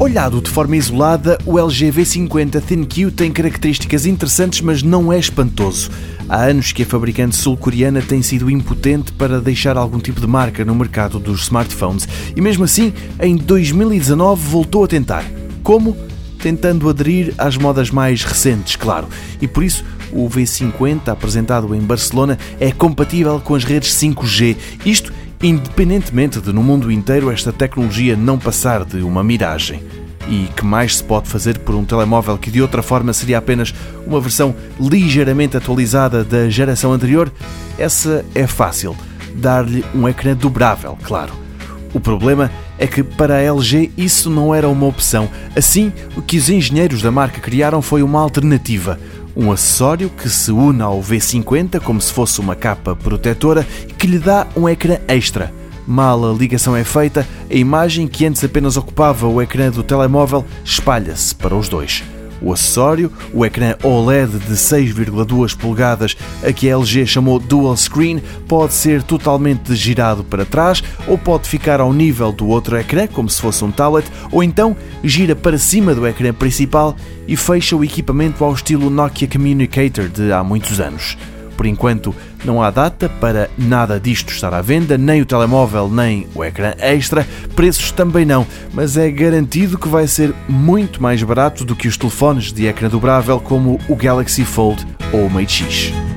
Olhado de forma isolada, o LG V50 ThinQ tem características interessantes, mas não é espantoso. Há anos que a fabricante sul-coreana tem sido impotente para deixar algum tipo de marca no mercado dos smartphones e, mesmo assim, em 2019 voltou a tentar. Como? Tentando aderir às modas mais recentes, claro. E por isso, o V50, apresentado em Barcelona, é compatível com as redes 5G. Isto independentemente de no mundo inteiro esta tecnologia não passar de uma miragem. E que mais se pode fazer por um telemóvel que de outra forma seria apenas uma versão ligeiramente atualizada da geração anterior? Essa é fácil. Dar-lhe um ecrã dobrável, claro. O problema é que para a LG isso não era uma opção. Assim, o que os engenheiros da marca criaram foi uma alternativa um acessório que se une ao V50 como se fosse uma capa protetora que lhe dá um ecrã extra. Mal a ligação é feita, a imagem que antes apenas ocupava o ecrã do telemóvel espalha-se para os dois. O acessório, o ecrã OLED de 6,2 polegadas, a que a LG chamou Dual Screen, pode ser totalmente girado para trás ou pode ficar ao nível do outro ecrã, como se fosse um tablet, ou então gira para cima do ecrã principal e fecha o equipamento ao estilo Nokia Communicator de há muitos anos. Por enquanto, não há data para nada disto estar à venda, nem o telemóvel, nem o ecrã extra. Preços também não, mas é garantido que vai ser muito mais barato do que os telefones de ecrã dobrável como o Galaxy Fold ou o Mate X.